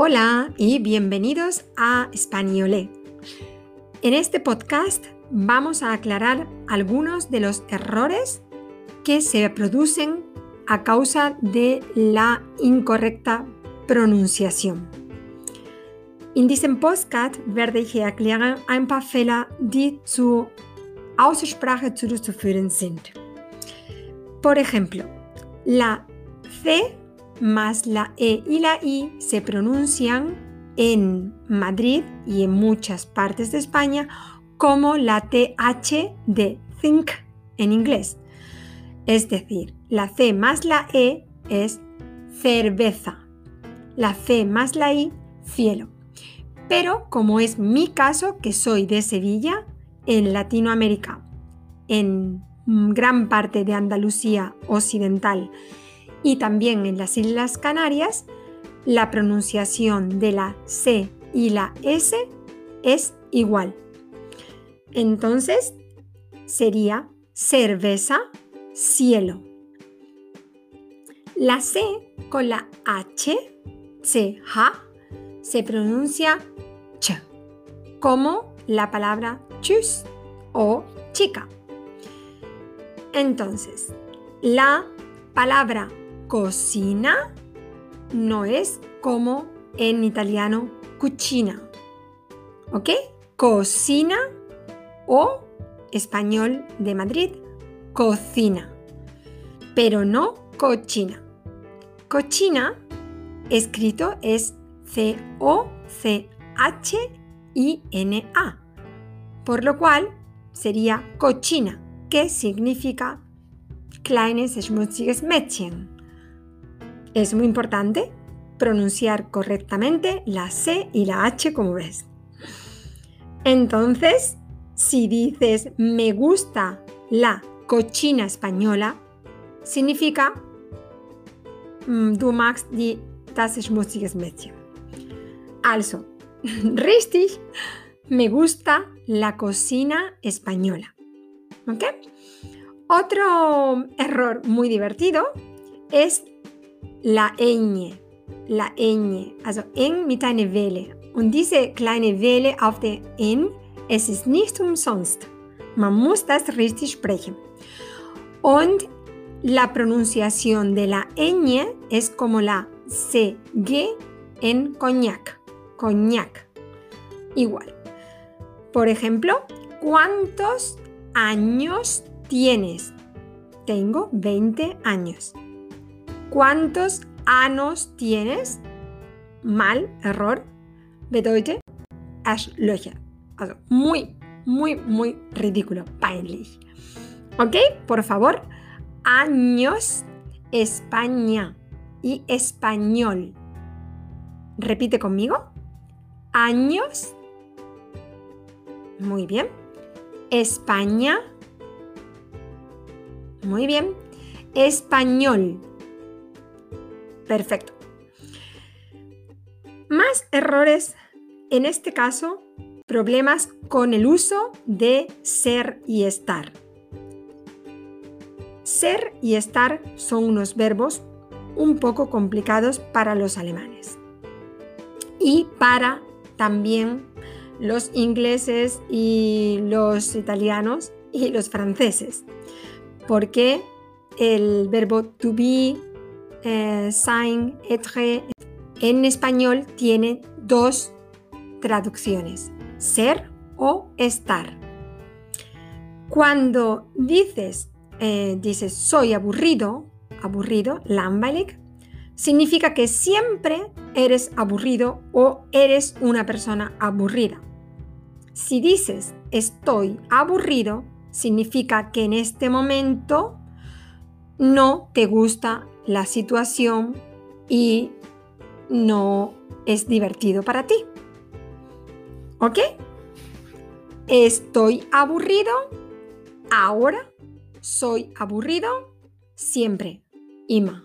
Hola y bienvenidos a Españolé. En este podcast vamos a aclarar algunos de los errores que se producen a causa de la incorrecta pronunciación. In diesem Podcast werde ich erklären ein paar Fehler, die zur Aussprache zurückzuführen sind. Por ejemplo, la C más la E y la I se pronuncian en Madrid y en muchas partes de España como la TH de think en inglés. Es decir, la C más la E es cerveza. La C más la I, cielo. Pero como es mi caso, que soy de Sevilla, en Latinoamérica, en gran parte de Andalucía occidental y también en las Islas Canarias, la pronunciación de la C y la S es igual. Entonces, sería cerveza, cielo. La C con la H, C, se pronuncia ch, como la palabra chus o chica. Entonces, la palabra cocina no es como en italiano cucina. ¿Ok? Cocina o español de Madrid, cocina. Pero no cochina. Cochina escrito es C-O-C-H-I-N-A. Por lo cual sería cochina, que significa kleines schmutziges Mädchen. Es muy importante pronunciar correctamente la C y la H como ves. Entonces, si dices me gusta la cochina española, significa mm, du magst die das schmutziges Mädchen. Also, richtig, me gusta la cocina española. ¿Ok? Otro error muy divertido es la ñ, la ñ, also eng mit einer Welle. Und diese kleine Welle auf der N, es ist nicht umsonst. Man muss das richtig sprechen. Und la pronunciación de la ñ es como la CG en coñac, coñac. Igual. Por ejemplo, ¿cuántos años tienes? Tengo 20 años. ¿Cuántos años tienes? Mal, error. Bedeutet Arschlöcher. Also, muy, muy, muy ridículo. Peinlich. ¿Ok? Por favor. Años, España y español. Repite conmigo. Años. Muy bien. España. Muy bien. Español. Perfecto. Más errores, en este caso, problemas con el uso de ser y estar. Ser y estar son unos verbos un poco complicados para los alemanes y para también los ingleses y los italianos y los franceses, porque el verbo to be eh, en español tiene dos traducciones, ser o estar. Cuando dices, eh, dices soy aburrido, aburrido, significa que siempre eres aburrido o eres una persona aburrida. Si dices estoy aburrido, significa que en este momento no te gusta la situación y no es divertido para ti. ¿Ok? Estoy aburrido. Ahora soy aburrido. Siempre. Ima.